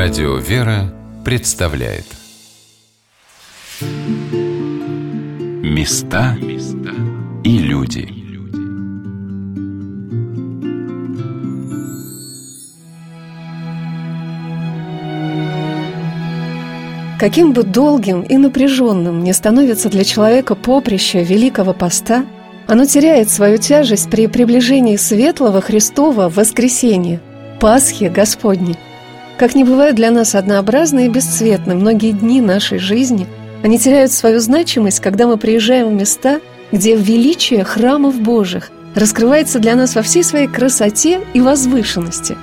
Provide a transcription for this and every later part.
Радио «Вера» представляет. Места и люди. Каким бы долгим и напряженным не становится для человека поприще Великого Поста, оно теряет свою тяжесть при приближении светлого Христова воскресения, Пасхи Господней – как не бывают для нас однообразны и бесцветны многие дни нашей жизни, они теряют свою значимость, когда мы приезжаем в места, где величие храмов Божьих раскрывается для нас во всей своей красоте и возвышенности.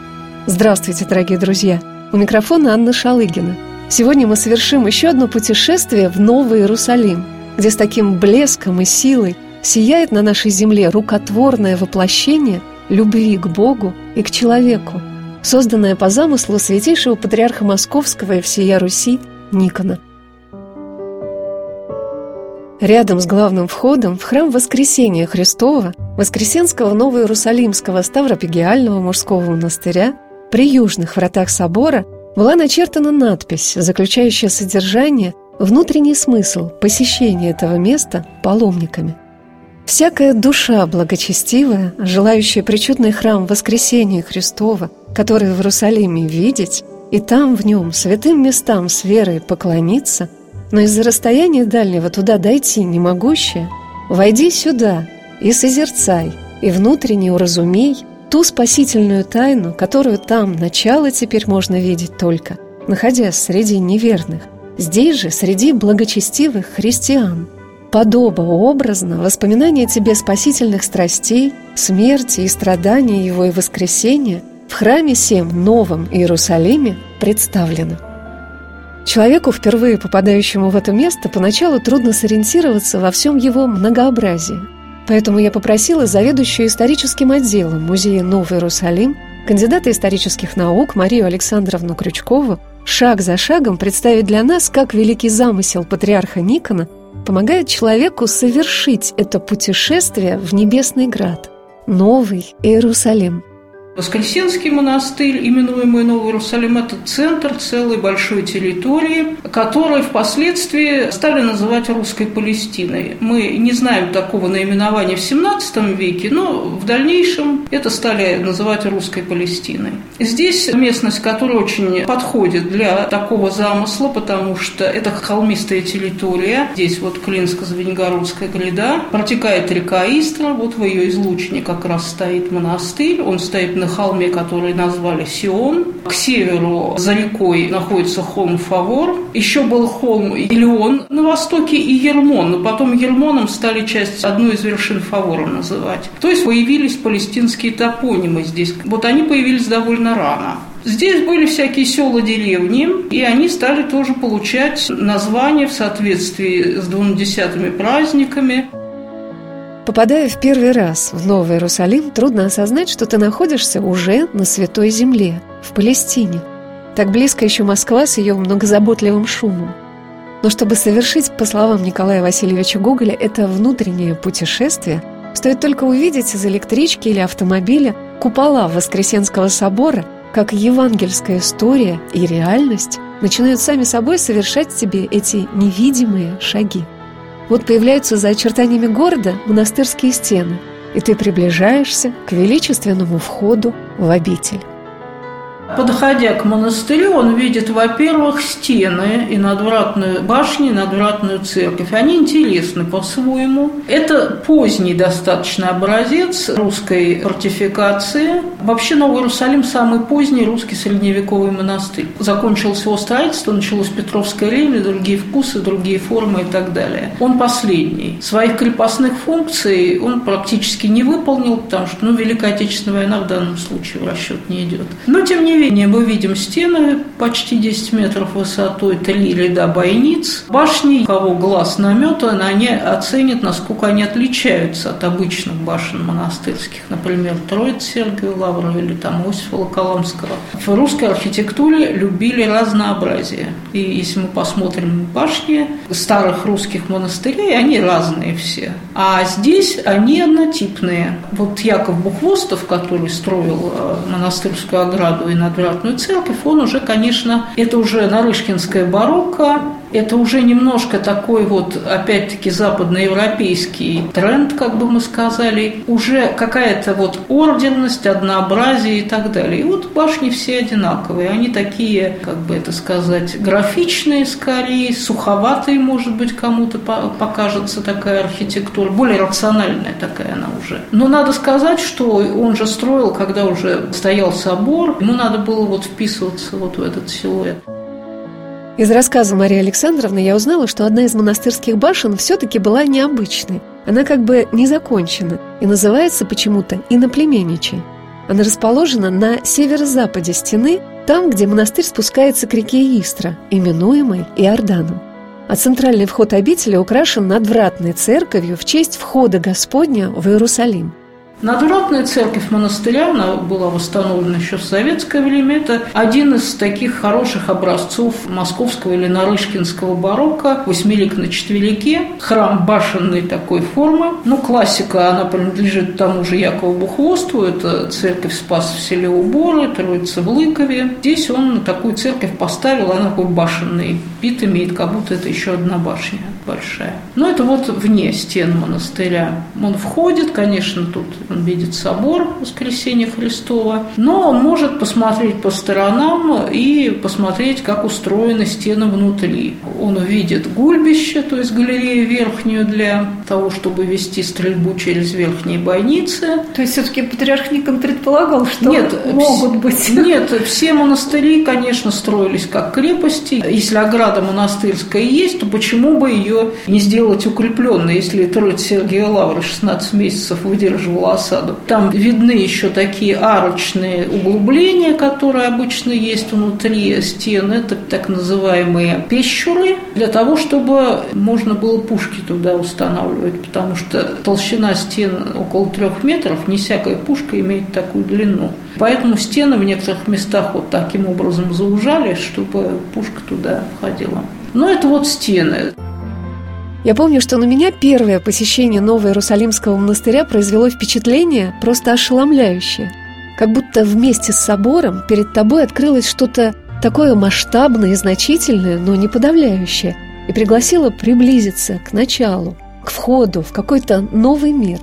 Здравствуйте, дорогие друзья! У микрофона Анна Шалыгина. Сегодня мы совершим еще одно путешествие в Новый Иерусалим, где с таким блеском и силой сияет на нашей земле рукотворное воплощение любви к Богу и к человеку – созданная по замыслу святейшего патриарха Московского и всея Руси Никона. Рядом с главным входом в храм Воскресения Христова, Воскресенского Новоиерусалимского Ставропигиального мужского монастыря, при южных вратах собора была начертана надпись, заключающая содержание, внутренний смысл посещения этого места паломниками. «Всякая душа благочестивая, желающая причудный храм Воскресения Христова – который в Иерусалиме видеть, и там в нем святым местам с верой поклониться, но из-за расстояния дальнего туда дойти не могущее, войди сюда и созерцай, и внутренне уразумей ту спасительную тайну, которую там начало теперь можно видеть только, находясь среди неверных, здесь же среди благочестивых христиан. Подоба образно воспоминания тебе спасительных страстей, смерти и страдания его и воскресения – храме Сем, Новом Иерусалиме, представлено. Человеку, впервые попадающему в это место, поначалу трудно сориентироваться во всем его многообразии. Поэтому я попросила заведующую историческим отделом Музея Новый Иерусалим, кандидата исторических наук Марию Александровну Крючкову, шаг за шагом представить для нас, как великий замысел патриарха Никона помогает человеку совершить это путешествие в Небесный Град, Новый Иерусалим – Воскресенский монастырь, именуемый Новый Иерусалим, это центр целой большой территории, которую впоследствии стали называть русской Палестиной. Мы не знаем такого наименования в XVII веке, но в дальнейшем это стали называть русской Палестиной. Здесь местность, которая очень подходит для такого замысла, потому что это холмистая территория. Здесь вот Клинско-Звенигородская гряда, протекает река Истра, вот в ее излучине как раз стоит монастырь, он стоит на на холме, который назвали Сион. К северу за рекой находится холм Фавор. Еще был холм Илион на востоке и Ермон, но потом Ермоном стали часть одну из вершин Фавора называть. То есть появились палестинские топонимы здесь. Вот они появились довольно рано. Здесь были всякие села, деревни, и они стали тоже получать названия в соответствии с двунадесятыми праздниками. Попадая в первый раз в Новый Иерусалим, трудно осознать, что ты находишься уже на Святой Земле, в Палестине. Так близко еще Москва с ее многозаботливым шумом. Но чтобы совершить, по словам Николая Васильевича Гоголя, это внутреннее путешествие, стоит только увидеть из электрички или автомобиля купола Воскресенского собора, как евангельская история и реальность начинают сами собой совершать тебе эти невидимые шаги. Вот появляются за очертаниями города монастырские стены, и ты приближаешься к величественному входу в обитель. Подходя к монастырю, он видит, во-первых, стены и надвратную башню, и надвратную церковь. Они интересны по-своему. Это поздний достаточно образец русской фортификации. Вообще Новый Иерусалим – самый поздний русский средневековый монастырь. Закончилось его строительство, началось Петровское время, другие вкусы, другие формы и так далее. Он последний. Своих крепостных функций он практически не выполнил, потому что ну, Великая Отечественная война в данном случае в расчет не идет. Но, тем не мгновение мы видим стены почти 10 метров высотой, три ряда бойниц. Башни, у кого глаз наметан, они оценят, насколько они отличаются от обычных башен монастырских, например, Троиц Сергию Лаврова или там Иосифа Волоколамского. В русской архитектуре любили разнообразие. И если мы посмотрим башни старых русских монастырей, они разные все. А здесь они однотипные. Вот Яков Бухвостов, который строил э, монастырскую ограду и на надвратную церковь, он уже, конечно, это уже Нарышкинская барокко, это уже немножко такой вот, опять-таки, западноевропейский тренд, как бы мы сказали, уже какая-то вот орденность, однообразие и так далее. И вот башни все одинаковые, они такие, как бы это сказать, графичные скорее, суховатые, может быть, кому-то покажется такая архитектура, более рациональная такая она уже. Но надо сказать, что он же строил, когда уже стоял собор, ему надо было вот вписываться вот в этот силуэт. Из рассказа Марии Александровны я узнала, что одна из монастырских башен все-таки была необычной. Она как бы не закончена и называется почему-то иноплеменничей. Она расположена на северо-западе стены, там, где монастырь спускается к реке Истра, именуемой Иорданом. А центральный вход обители украшен надвратной церковью в честь входа Господня в Иерусалим – Надвратная церковь монастыря, она была восстановлена еще в советское время, это один из таких хороших образцов московского или нарышкинского барокко, восьмилик на четверике, храм башенной такой формы. Ну, классика, она принадлежит тому же Якову Бухвосту, это церковь Спас в селе Уборы, Троица в Лыкове. Здесь он такую церковь поставил, она такой башенный вид имеет, как будто это еще одна башня большая. Но это вот вне стен монастыря. Он входит, конечно, тут он видит собор Воскресения Христова, но он может посмотреть по сторонам и посмотреть, как устроены стены внутри. Он увидит гульбище, то есть галерею верхнюю для того, чтобы вести стрельбу через верхние бойницы. То есть все-таки патриарх Никон предполагал, что нет, могут быть. Нет, все монастыри, конечно, строились как крепости. Если ограда монастырская есть, то почему бы ее не сделать укрепленной, если Троиц Сергия Лавра 16 месяцев выдерживала осаду. Там видны еще такие арочные углубления, которые обычно есть внутри стен. Это так называемые пещуры, для того, чтобы можно было пушки туда устанавливать, потому что толщина стен около трех метров, не всякая пушка имеет такую длину. Поэтому стены в некоторых местах вот таким образом заужали, чтобы пушка туда входила. Но это вот стены. Я помню, что на меня первое посещение Нового Иерусалимского монастыря произвело впечатление просто ошеломляющее. Как будто вместе с собором перед тобой открылось что-то такое масштабное и значительное, но не подавляющее, и пригласило приблизиться к началу, к входу в какой-то новый мир.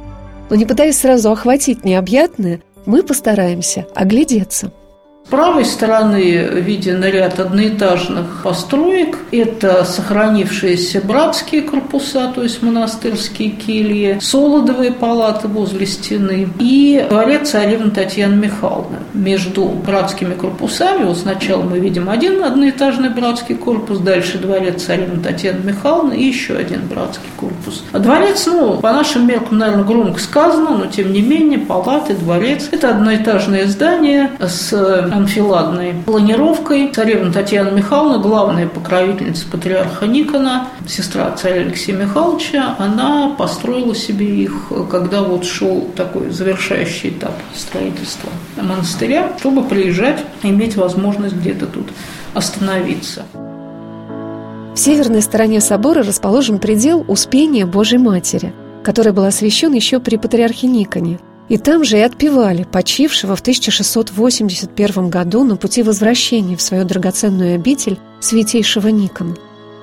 Но не пытаясь сразу охватить необъятное, мы постараемся оглядеться – с правой стороны виден ряд одноэтажных построек. Это сохранившиеся братские корпуса, то есть монастырские кельи, солодовые палаты возле стены и дворец царевны Татьяны Михайловны. Между братскими корпусами, вот сначала мы видим один одноэтажный братский корпус, дальше дворец царевны Татьяны Михайловны и еще один братский корпус. А дворец, ну, по нашим меркам, наверное, громко сказано, но тем не менее, палаты, дворец – это одноэтажное здание с анфиладной планировкой. Царевна Татьяна Михайловна, главная покровительница патриарха Никона, сестра царя Алексея Михайловича, она построила себе их, когда вот шел такой завершающий этап строительства монастыря, чтобы приезжать, иметь возможность где-то тут остановиться. В северной стороне собора расположен предел Успения Божьей Матери, который был освящен еще при патриархе Никоне – и там же и отпевали почившего в 1681 году на пути возвращения в свою драгоценную обитель святейшего Никона.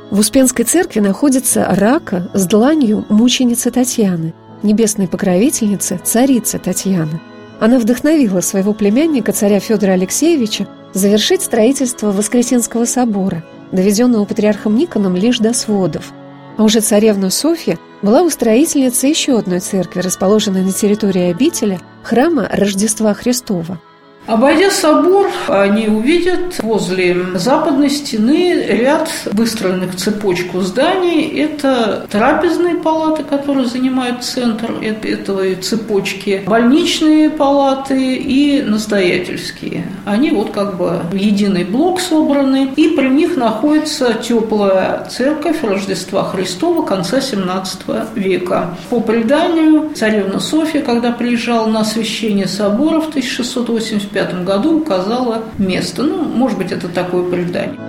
В Успенской церкви находится рака с дланью мученицы Татьяны, небесной покровительницы царицы Татьяны. Она вдохновила своего племянника, царя Федора Алексеевича, завершить строительство Воскресенского собора, доведенного патриархом Никоном лишь до сводов. А уже царевна Софья была устроительницей еще одной церкви, расположенной на территории обители, храма Рождества Христова – Обойдя собор, они увидят возле западной стены ряд выстроенных в цепочку зданий. Это трапезные палаты, которые занимают центр этой цепочки, больничные палаты и настоятельские. Они вот как бы в единый блок собраны, и при них находится теплая церковь Рождества Христова конца 17 века. По преданию, царевна Софья, когда приезжала на освящение собора в 1685 1995 году указала место. Ну, может быть, это такое предание.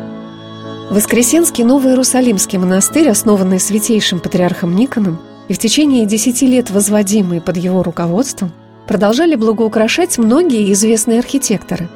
Воскресенский Новый Иерусалимский монастырь, основанный святейшим патриархом Никоном и в течение десяти лет возводимый под его руководством, продолжали благоукрашать многие известные архитекторы.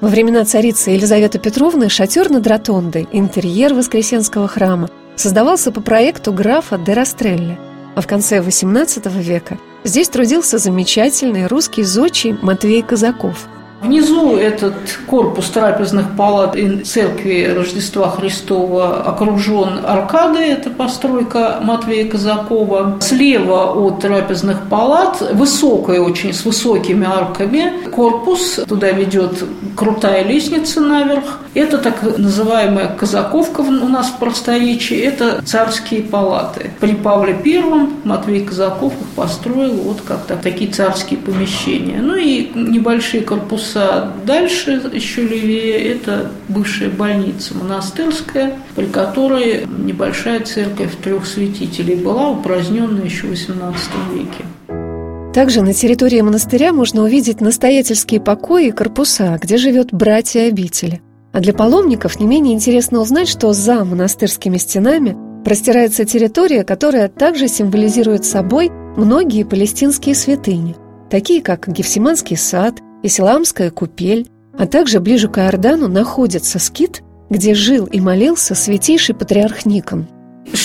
Во времена царицы Елизаветы Петровны шатер над ротондой, интерьер Воскресенского храма, создавался по проекту графа де Растрелли, а в конце XVIII века здесь трудился замечательный русский зодчий Матвей Казаков – Внизу этот корпус трапезных палат и церкви Рождества Христова окружен аркадой, это постройка Матвея Казакова. Слева от трапезных палат высокая очень, с высокими арками корпус, туда ведет крутая лестница наверх. Это так называемая Казаковка у нас в просторечии, это царские палаты. При Павле Первом Матвей Казаков их построил вот как-то такие царские помещения. Ну и небольшие корпуса корпуса. Дальше, еще левее, это бывшая больница монастырская, при которой небольшая церковь трех святителей была упраздненная еще в XVIII веке. Также на территории монастыря можно увидеть настоятельские покои и корпуса, где живет братья обители. А для паломников не менее интересно узнать, что за монастырскими стенами простирается территория, которая также символизирует собой многие палестинские святыни, такие как Гефсиманский сад, Исламская купель, а также ближе к Иордану находится скит, где жил и молился святейший патриарх Никон –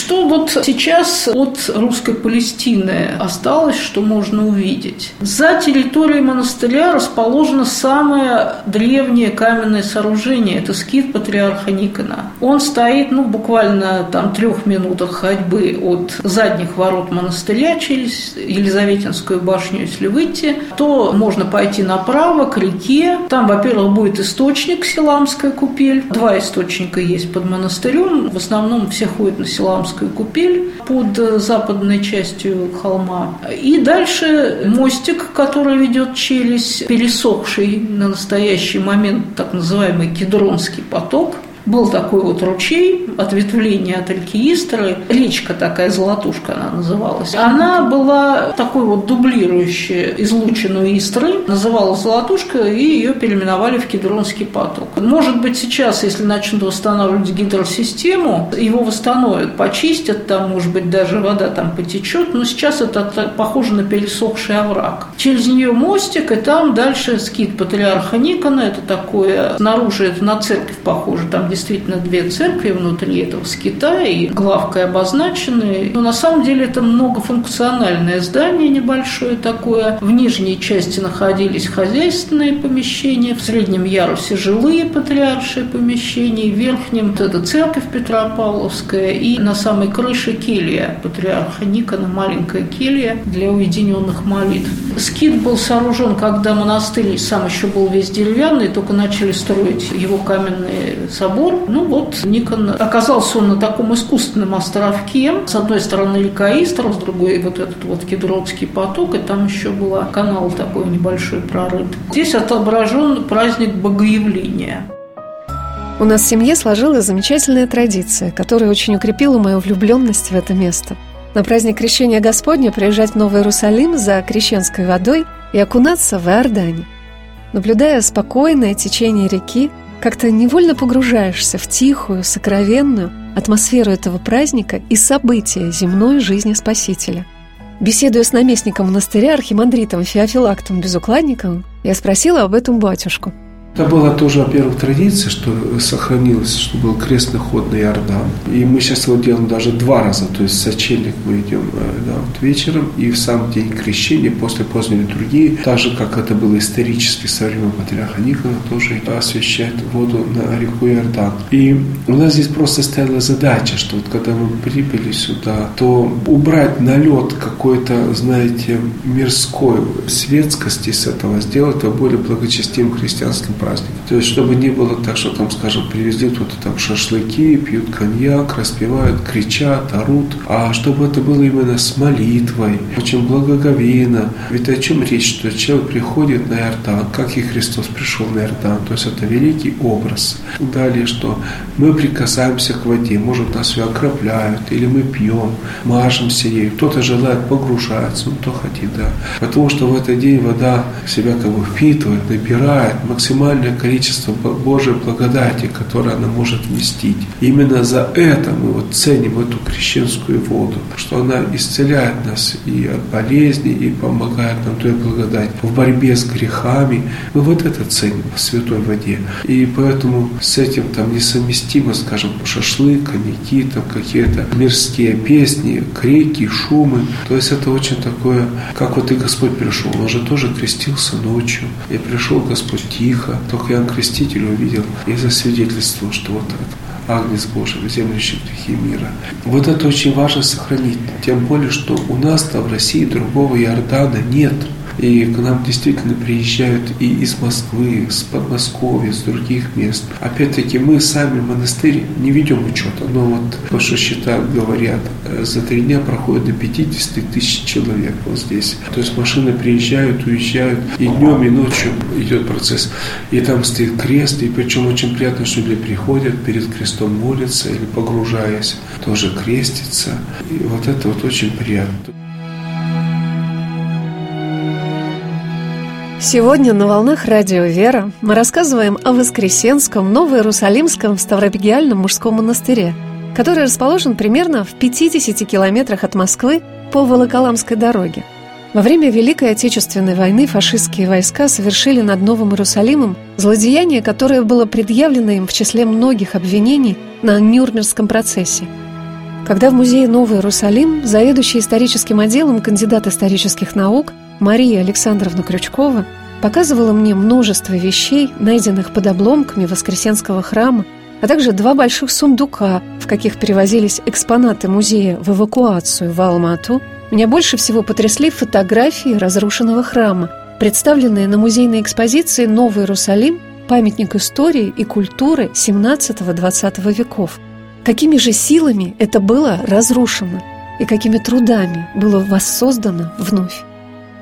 что вот сейчас от русской Палестины осталось, что можно увидеть? За территорией монастыря расположено самое древнее каменное сооружение. Это скит патриарха Никона. Он стоит, ну, буквально там трех минутах ходьбы от задних ворот монастыря через Елизаветинскую башню, если выйти, то можно пойти направо к реке. Там, во-первых, будет источник Силамская купель. Два источника есть под монастырем. В основном все ходят на Силам Варламскую купель под западной частью холма. И дальше мостик, который ведет через пересохший на настоящий момент так называемый Кедронский поток – был такой вот ручей, ответвление от реки Истры, речка такая, Золотушка она называлась. Она была такой вот дублирующей излученную Истры, называлась Золотушка, и ее переименовали в Кедронский поток. Может быть, сейчас, если начнут восстанавливать гидросистему, его восстановят, почистят, там, может быть, даже вода там потечет, но сейчас это похоже на пересохший овраг. Через нее мостик, и там дальше скит патриарха Никона, это такое, снаружи это на церковь похоже, там действительно две церкви внутри этого скита, и главкой обозначены. Но на самом деле это многофункциональное здание небольшое такое. В нижней части находились хозяйственные помещения, в среднем ярусе жилые патриаршие помещения, в верхнем вот это церковь Петропавловская, и на самой крыше келья патриарха Никона, маленькая келья для уединенных молитв. Скит был сооружен, когда монастырь сам еще был весь деревянный, только начали строить его каменные соборы, собор. Ну вот Никон оказался он на таком искусственном островке. С одной стороны река Истра, с другой вот этот вот Кедровский поток, и там еще был канал такой небольшой прорыт. Здесь отображен праздник Богоявления. У нас в семье сложилась замечательная традиция, которая очень укрепила мою влюбленность в это место. На праздник Крещения Господня приезжать в Новый Иерусалим за крещенской водой и окунаться в Иордане. Наблюдая спокойное течение реки, как-то невольно погружаешься в тихую, сокровенную атмосферу этого праздника и события земной жизни Спасителя. Беседуя с наместником монастыря архимандритом Феофилактом Безукладниковым, я спросила об этом батюшку – это была тоже, во-первых, традиция, что сохранилась, что был крестный ход на Иордан. И мы сейчас его делаем даже два раза. То есть сочельник мы идем э, да, вот вечером, и в сам день крещения, после поздней литургии, так же, как это было исторически со времен патриарха Никона, тоже освещает воду на реку Иордан. И у нас здесь просто стояла задача, что вот когда мы прибыли сюда, то убрать налет какой-то, знаете, мирской светскости с этого, сделать это более благочестивым христианским праздник. То есть, чтобы не было так, что там, скажем, привезли кто-то там шашлыки, пьют коньяк, распевают, кричат, орут, а чтобы это было именно с молитвой, очень благоговейно. Ведь о чем речь, что человек приходит на Иордан, как и Христос пришел на Иордан, то есть это великий образ. Далее, что мы прикасаемся к воде, может нас ее окропляют, или мы пьем, мажемся ей, кто-то желает погружаться, ну кто хотит, да. Потому что в этот день вода себя как бы впитывает, набирает максимально максимальное количество Божьей благодати, которое она может вместить. Именно за это мы вот ценим эту крещенскую воду, что она исцеляет нас и от болезней, и помогает нам той благодать в борьбе с грехами. Мы вот это ценим в святой воде. И поэтому с этим там несовместимо, скажем, шашлык, коньяки, там какие-то мирские песни, крики, шумы. То есть это очень такое, как вот и Господь пришел. Он же тоже крестился ночью. И пришел Господь тихо. Только Иоанн Креститель увидел и засвидетельствовал, что вот это Агнец Божий, вземлящий грехи мира. Вот это очень важно сохранить. Тем более, что у нас-то в России другого Иордана нет. И к нам действительно приезжают и из Москвы, с Подмосковья, с других мест. Опять-таки мы сами монастырь не ведем учета, но вот по что считают, говорят, за три дня проходит до 50 тысяч человек вот здесь. То есть машины приезжают, уезжают, и днем, и ночью идет процесс. И там стоит крест, и причем очень приятно, что люди приходят, перед крестом молятся или погружаясь, тоже крестятся. И вот это вот очень приятно. Сегодня на волнах радио «Вера» мы рассказываем о Воскресенском Новоиерусалимском Ставропигиальном мужском монастыре, который расположен примерно в 50 километрах от Москвы по Волоколамской дороге. Во время Великой Отечественной войны фашистские войска совершили над Новым Иерусалимом злодеяние, которое было предъявлено им в числе многих обвинений на Нюрнбергском процессе. Когда в музее Новый Иерусалим заведующий историческим отделом кандидат исторических наук – Мария Александровна Крючкова показывала мне множество вещей, найденных под обломками Воскресенского храма, а также два больших сундука, в каких перевозились экспонаты музея в эвакуацию в Алмату, меня больше всего потрясли фотографии разрушенного храма, представленные на музейной экспозиции «Новый Иерусалим. Памятник истории и культуры XVII-XX веков». Какими же силами это было разрушено и какими трудами было воссоздано вновь?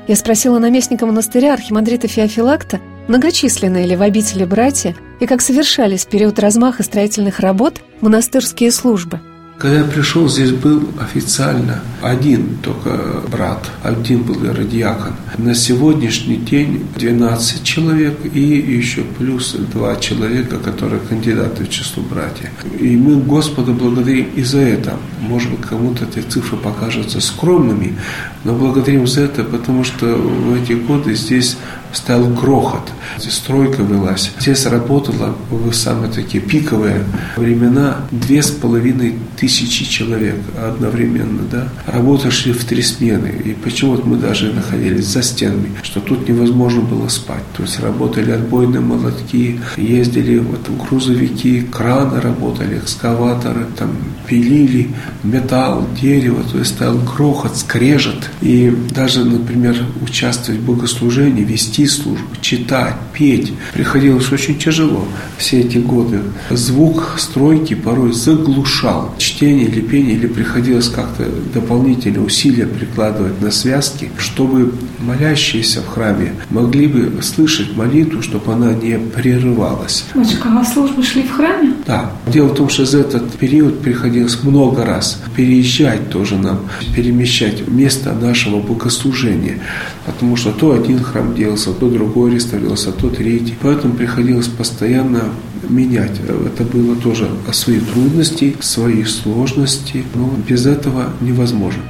Я спросила наместника монастыря архимандрита Феофилакта, многочисленные ли в обители братья и как совершались в период размаха строительных работ монастырские службы – когда я пришел, здесь был официально один только брат, один был радиакон. На сегодняшний день 12 человек и еще плюс два человека, которые кандидаты в число братьев. И мы Господа благодарим и за это. Может быть, кому-то эти цифры покажутся скромными, но благодарим за это, потому что в эти годы здесь стал грохот. Стройка велась. Здесь работало в самые такие пиковые времена две с половиной тысячи человек одновременно. Да? Работы шли в три смены. И почему мы даже находились за стенами, что тут невозможно было спать. То есть работали отбойные молотки, ездили вот грузовики, краны работали, экскаваторы, там пилили металл, дерево, то есть стал грохот, скрежет. И даже, например, участвовать в богослужении, вести вести службу, читать, петь. Приходилось очень тяжело все эти годы. Звук стройки порой заглушал чтение или пение, или приходилось как-то дополнительные усилия прикладывать на связки, чтобы молящиеся в храме могли бы слышать молитву, чтобы она не прерывалась. Мальчик, а службы шли в храме? Да. Дело в том, что за этот период приходилось много раз переезжать тоже нам, перемещать место нашего богослужения, потому что то один храм делался, то другой реставрировался, то третий. Поэтому приходилось постоянно менять. Это было тоже свои трудности, свои сложности, но без этого невозможно.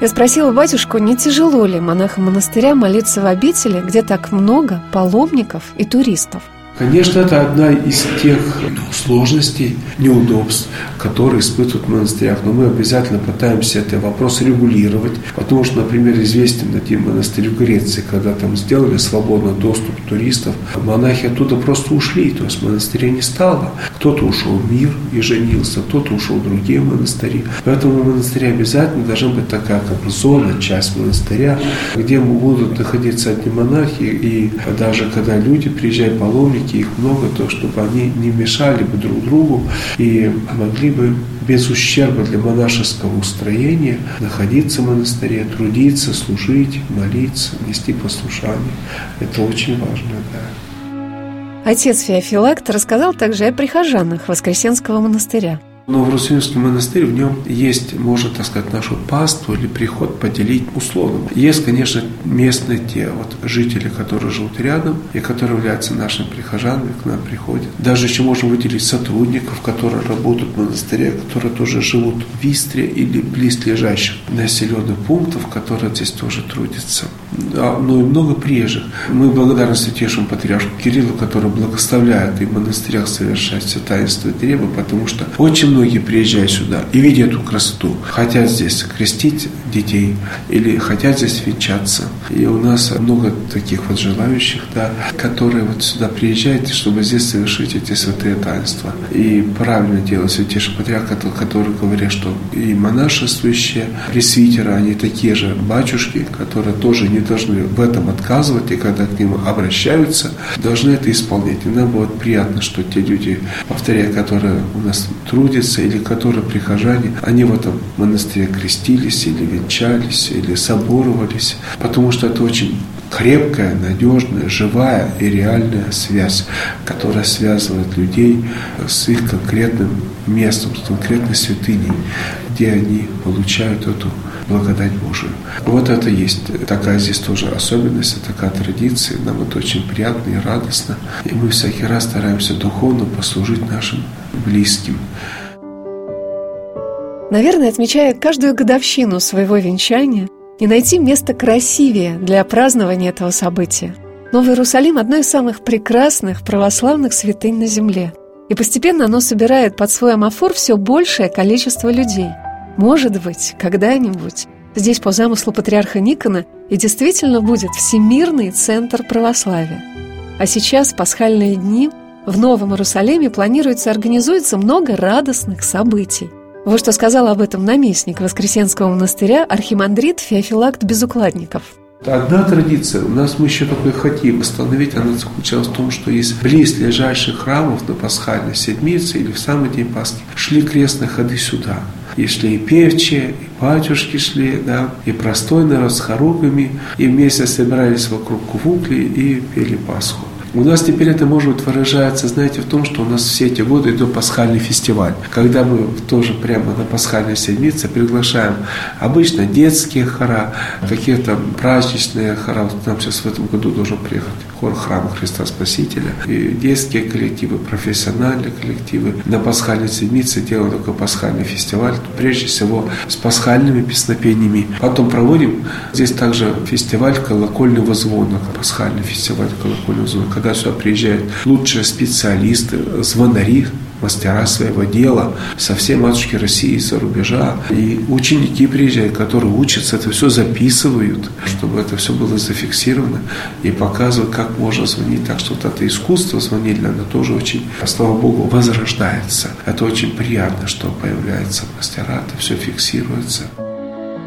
Я спросила батюшку, не тяжело ли монахам монастыря молиться в обители, где так много паломников и туристов. Конечно, это одна из тех сложностей, неудобств, которые испытывают в монастырях. Но мы обязательно пытаемся этот вопрос регулировать. Потому что, например, известен один монастырь в Греции, когда там сделали свободный доступ туристов, монахи оттуда просто ушли. То есть монастыря не стало. Кто-то ушел в мир и женился, кто-то ушел в другие монастыри. Поэтому в монастыре обязательно должна быть такая как зона, часть монастыря, где будут находиться одни монахи. И даже когда люди приезжают паломники, их много, то чтобы они не мешали бы друг другу и могли бы без ущерба для монашеского устроения находиться в монастыре, трудиться, служить, молиться, нести послушание. Это очень важно, да. Отец Феофилакт рассказал также о прихожанах Воскресенского монастыря. Но в Русинский монастырь в нем есть, можно так сказать, нашу паству или приход поделить условно. Есть, конечно, местные те вот жители, которые живут рядом и которые являются нашими прихожанами, к нам приходят. Даже еще можем выделить сотрудников, которые работают в монастыре, которые тоже живут в Истре или близлежащих населенных пунктов, которые здесь тоже трудятся. А, ну и много приезжих. Мы благодарны святейшему патриарху Кириллу, который благословляет и в монастырях совершать все таинство и требы, потому что очень многие приезжают сюда и видят эту красоту, хотят здесь крестить детей или хотят здесь венчаться. И у нас много таких вот желающих, да, которые вот сюда приезжают, чтобы здесь совершить эти святые таинства. И правильно делает святейший патриарх, который говорит, что и монашествующие пресвитеры, они такие же батюшки, которые тоже не должны в этом отказывать, и когда к ним обращаются, должны это исполнять. И нам будет приятно, что те люди, повторяю, которые у нас трудятся, или которые прихожане, они в этом монастыре крестились, или венчались, или соборовались, потому что это очень крепкая, надежная, живая и реальная связь, которая связывает людей с их конкретным местом, с конкретной святыней, где они получают эту благодать Божию. Вот это есть такая здесь тоже особенность, такая традиция. Нам это очень приятно и радостно. И мы всякий раз стараемся духовно послужить нашим близким. Наверное, отмечая каждую годовщину своего венчания, не найти место красивее для празднования этого события. Новый Иерусалим – одно из самых прекрасных православных святынь на земле. И постепенно оно собирает под свой амофор все большее количество людей – может быть, когда-нибудь здесь по замыслу патриарха Никона и действительно будет всемирный центр православия. А сейчас, в пасхальные дни, в Новом Иерусалиме планируется организуется много радостных событий. Вот что сказал об этом наместник Воскресенского монастыря архимандрит Феофилакт Безукладников – Одна традиция, у нас мы еще такой хотим восстановить, она заключалась в том, что из близлежащих храмов на пасхальной седмице или в самый день Пасхи. Шли крестные ходы сюда. И шли и певчие, и батюшки шли, да, и простой народ с хоругами, и вместе собирались вокруг кувукли и пели Пасху. У нас теперь это, может быть, выражается, знаете, в том, что у нас все эти годы идет пасхальный фестиваль, когда мы тоже прямо на пасхальной седмице приглашаем обычно детские хора, какие-то праздничные хора. Вот нам сейчас в этом году должен приехать хор храма Христа Спасителя, и детские коллективы, профессиональные коллективы. На пасхальной седмице делаем такой пасхальный фестиваль, прежде всего с пасхальными песнопениями. Потом проводим здесь также фестиваль колокольного звона, пасхальный фестиваль колокольного звона, когда сюда приезжают лучшие специалисты, звонари, мастера своего дела со всей матушки России, из-за рубежа. И ученики приезжают, которые учатся, это все записывают, чтобы это все было зафиксировано и показывают, как можно звонить. Так что вот это искусство звонить, оно тоже очень, слава Богу, возрождается. Это очень приятно, что появляются мастера, это все фиксируется.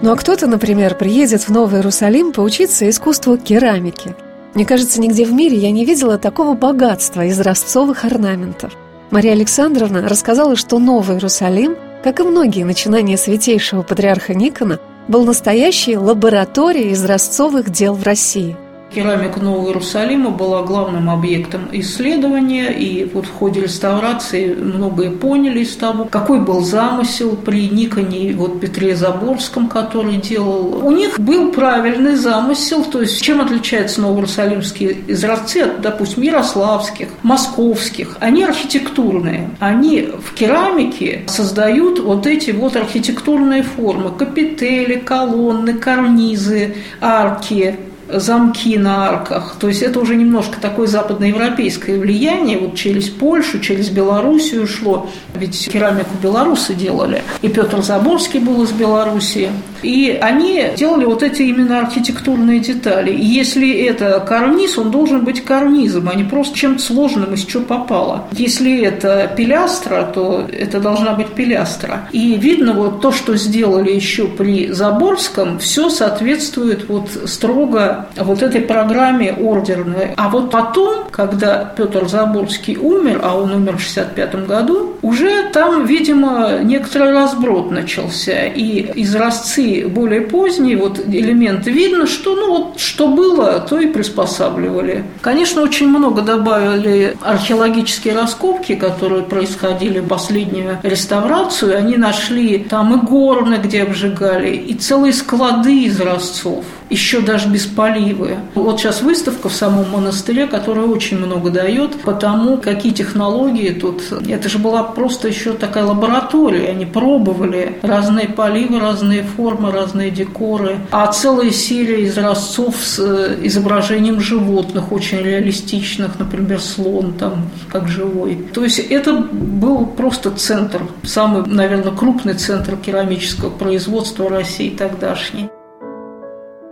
Ну а кто-то, например, приедет в Новый Иерусалим поучиться искусству керамики – мне кажется, нигде в мире я не видела такого богатства изразцовых орнаментов. Мария Александровна рассказала, что Новый Иерусалим, как и многие начинания святейшего патриарха Никона, был настоящей лабораторией изразцовых дел в России – Керамика Нового Иерусалима была главным объектом исследования, и вот в ходе реставрации многое поняли из того, какой был замысел при Никоне, вот Петре Заборском, который делал. У них был правильный замысел, то есть чем отличаются новоиерусалимские изразцы от, допустим, ярославских, московских? Они архитектурные. Они в керамике создают вот эти вот архитектурные формы, капители, колонны, карнизы, арки, замки на арках. То есть это уже немножко такое западноевропейское влияние, вот через Польшу, через Белоруссию шло. Ведь керамику белорусы делали. И Петр Заборский был из Белоруссии. И они делали вот эти именно архитектурные детали. И если это карниз, он должен быть карнизом, а не просто чем-то сложным, из чего попало. Если это пилястра, то это должна быть пилястра. И видно вот то, что сделали еще при Заборском, все соответствует вот строго вот этой программе ордерной. А вот потом, когда Петр Заборский умер, а он умер в 65 году, уже там, видимо, некоторый разброд начался. И изразцы более поздние, вот элементы, видно, что ну вот что было, то и приспосабливали. Конечно, очень много добавили археологические раскопки, которые происходили в последнюю реставрацию. Они нашли там и горны, где обжигали, и целые склады изразцов еще даже без поливы. Вот сейчас выставка в самом монастыре, которая очень много дает, потому какие технологии тут. Это же была просто еще такая лаборатория. Они пробовали разные поливы, разные формы, разные декоры. А целая серия изразцов с э, изображением животных, очень реалистичных, например, слон там как живой. То есть это был просто центр, самый, наверное, крупный центр керамического производства России тогдашний.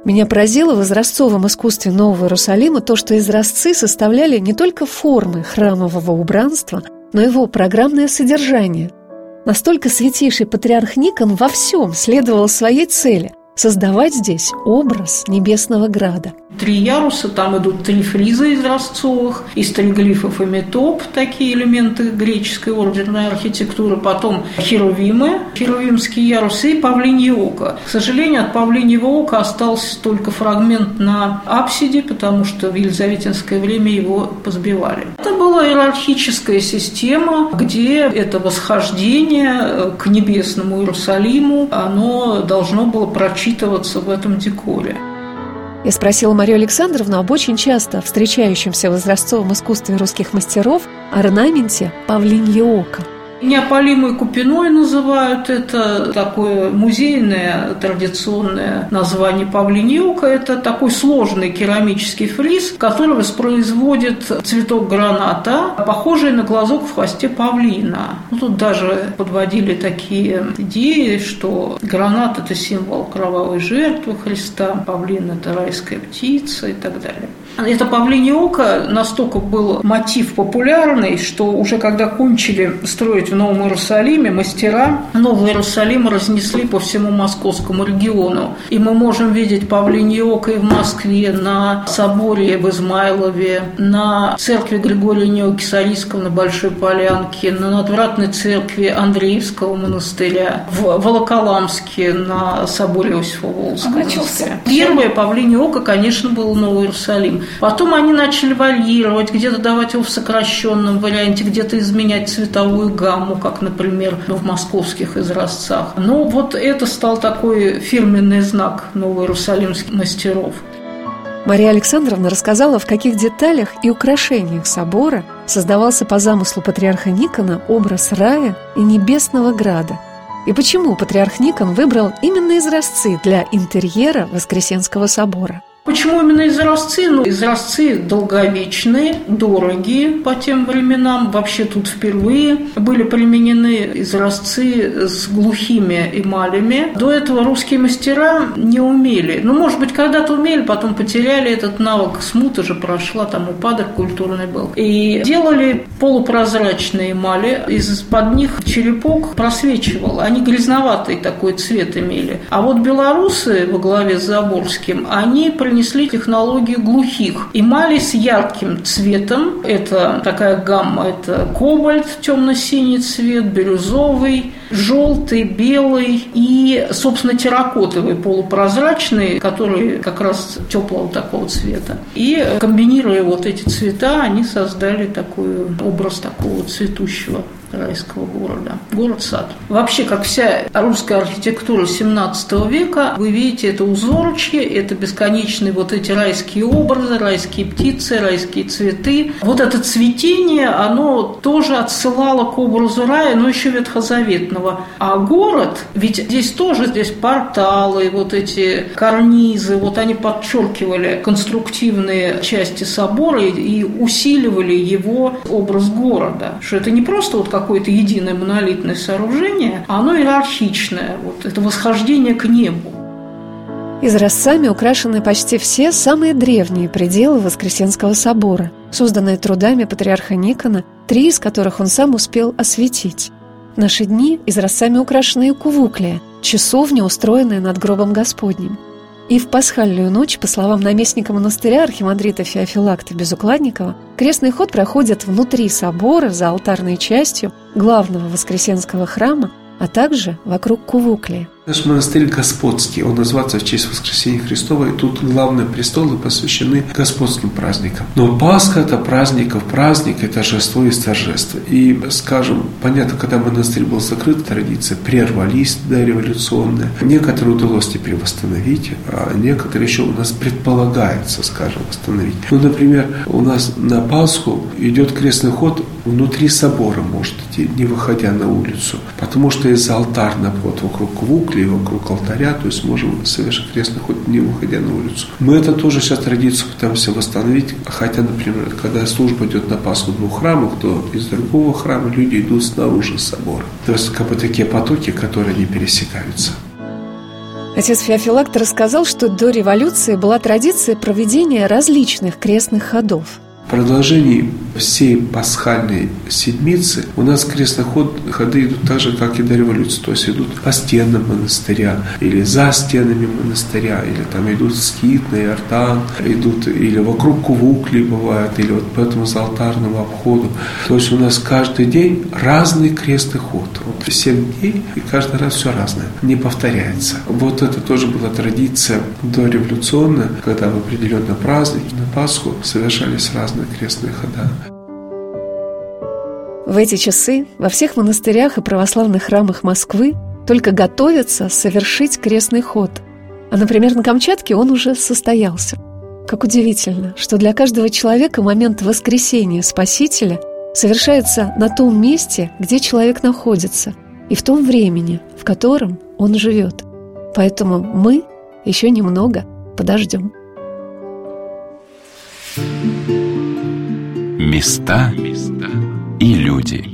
Меня поразило в изразцовом искусстве Нового Иерусалима то, что изразцы составляли не только формы храмового убранства, но и его программное содержание. Настолько святейший патриарх Никон во всем следовал своей цели – создавать здесь образ Небесного Града. Три яруса, там идут три фриза из Ростцовых, из триглифов и метоп, такие элементы греческой ордерной архитектуры, потом херувимы, херувимские ярусы и павлинье око. К сожалению, от павлиньего ока остался только фрагмент на апсиде, потому что в Елизаветинское время его позбивали. Это была иерархическая система, где это восхождение к небесному Иерусалиму, оно должно было прочитать вчитываться в этом декоре. Я спросила Марию Александровну об очень часто встречающемся в изразцовом искусстве русских мастеров орнаменте павлинье око. Неопалимой купиной называют это такое музейное традиционное название павлиньюка. Это такой сложный керамический фриз, который воспроизводит цветок граната, похожий на глазок в хвосте павлина. Ну, тут даже подводили такие идеи, что гранат – это символ кровавой жертвы Христа, павлин – это райская птица и так далее. Это павлинье око настолько был мотив популярный, что уже когда кончили строить в Новом Иерусалиме, мастера Нового Иерусалима разнесли по всему московскому региону. И мы можем видеть павлинье око и в Москве, на соборе в Измайлове, на церкви Григория Неокисарийского на Большой Полянке, на надвратной церкви Андреевского монастыря, в Волоколамске на соборе Иосифа Волжского. А Первое павлинье око, конечно, был Новый Иерусалим. Потом они начали варьировать, где-то давать его в сокращенном варианте, где-то изменять цветовую гамму, как, например, в московских изразцах. Ну, вот это стал такой фирменный знак новоиерусалимских мастеров. Мария Александровна рассказала, в каких деталях и украшениях собора создавался по замыслу патриарха Никона образ рая и небесного града, и почему патриарх Никон выбрал именно изразцы для интерьера Воскресенского собора – Почему именно изразцы? Ну, изразцы долговечные, дорогие по тем временам. Вообще тут впервые были применены изразцы с глухими эмалями. До этого русские мастера не умели. Ну, может быть, когда-то умели, потом потеряли этот навык. Смута же прошла, там упадок культурный был. И делали полупрозрачные эмали. Из-под них черепок просвечивал. Они грязноватый такой цвет имели. А вот белорусы во главе с Заборским, они принесли технологию глухих. Эмали с ярким цветом. Это такая гамма. Это кобальт, темно-синий цвет, бирюзовый, желтый, белый и, собственно, терракотовый, полупрозрачный, который как раз теплого такого цвета. И комбинируя вот эти цвета, они создали такой образ такого цветущего райского города. Город-сад. Вообще, как вся русская архитектура 17 века, вы видите, это узорчи, это бесконечные вот эти райские образы, райские птицы, райские цветы. Вот это цветение, оно тоже отсылало к образу рая, но еще ветхозаветного. А город, ведь здесь тоже, здесь порталы, вот эти карнизы, вот они подчеркивали конструктивные части собора и усиливали его образ города. Что это не просто вот как какое-то единое монолитное сооружение, оно иерархичное, вот это восхождение к небу. Изразцами украшены почти все самые древние пределы Воскресенского собора, созданные трудами патриарха Никона, три из которых он сам успел осветить. В наши дни изразцами украшены и кувуклия, часовня, устроенная над гробом Господним. И в пасхальную ночь, по словам наместника монастыря архимандрита Феофилакта Безукладникова, крестный ход проходит внутри собора за алтарной частью главного воскресенского храма, а также вокруг Кувуклии. Наш монастырь господский, он называется в честь воскресения Христова, и тут главные престолы посвящены господским праздникам. Но Пасха – это праздников праздник, и торжество есть торжество. И, скажем, понятно, когда монастырь был закрыт, традиции прервались дореволюционные. Некоторые удалось теперь восстановить, а некоторые еще у нас предполагается, скажем, восстановить. Ну, например, у нас на Пасху идет крестный ход внутри собора, может идти, не выходя на улицу, потому что есть алтарный обход вокруг Квук, церкви, вокруг алтаря, то есть можем совершить крестный ход, не выходя на улицу. Мы это тоже сейчас традицию пытаемся восстановить, хотя, например, когда служба идет на Пасху двух храмах, то из другого храма люди идут снаружи собора. То есть как бы такие потоки, которые не пересекаются. Отец Феофилакт рассказал, что до революции была традиция проведения различных крестных ходов – продолжении всей пасхальной седмицы у нас крестный ход, ходы идут так же, как и до революции. То есть идут по стенам монастыря, или за стенами монастыря, или там идут скит на Иордан, идут или вокруг Кувукли бывает, или вот по этому алтарному обходу. То есть у нас каждый день разный крестный ход. Вот 7 дней, и каждый раз все разное, не повторяется. Вот это тоже была традиция дореволюционная, когда в определенный праздник, на Пасху совершались разные на крестные хода. В эти часы во всех монастырях и православных храмах Москвы только готовятся совершить крестный ход. А, например, на Камчатке он уже состоялся. Как удивительно, что для каждого человека момент воскресения Спасителя совершается на том месте, где человек находится, и в том времени, в котором он живет. Поэтому мы еще немного подождем. Места и люди.